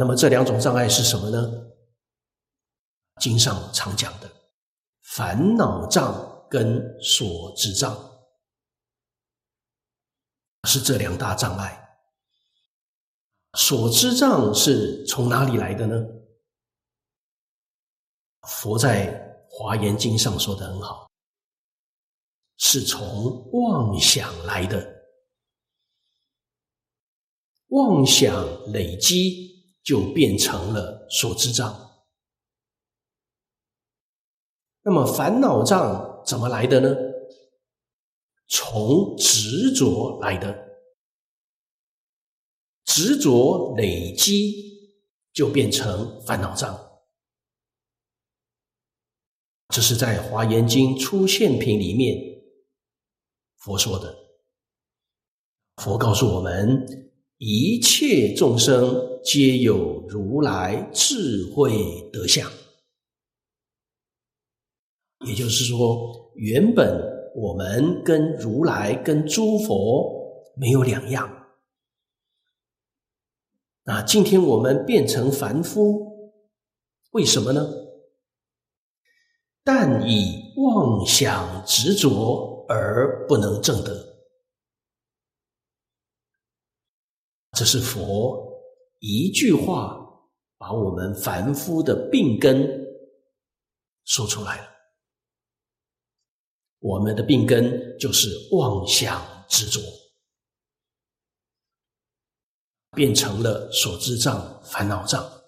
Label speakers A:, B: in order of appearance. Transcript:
A: 那么这两种障碍是什么呢？经上常讲的烦恼障跟所知障，是这两大障碍。所知障是从哪里来的呢？佛在《华严经》上说的很好，是从妄想来的。妄想累积，就变成了所知障。那么烦恼障怎么来的呢？从执着来的，执着累积，就变成烦恼障。这是在《华严经·出现品》里面佛说的。佛告诉我们。一切众生皆有如来智慧德相，也就是说，原本我们跟如来、跟诸佛没有两样。那今天我们变成凡夫，为什么呢？但以妄想执着而不能正得。这是佛一句话把我们凡夫的病根说出来了。我们的病根就是妄想执着，变成了所知障、烦恼障。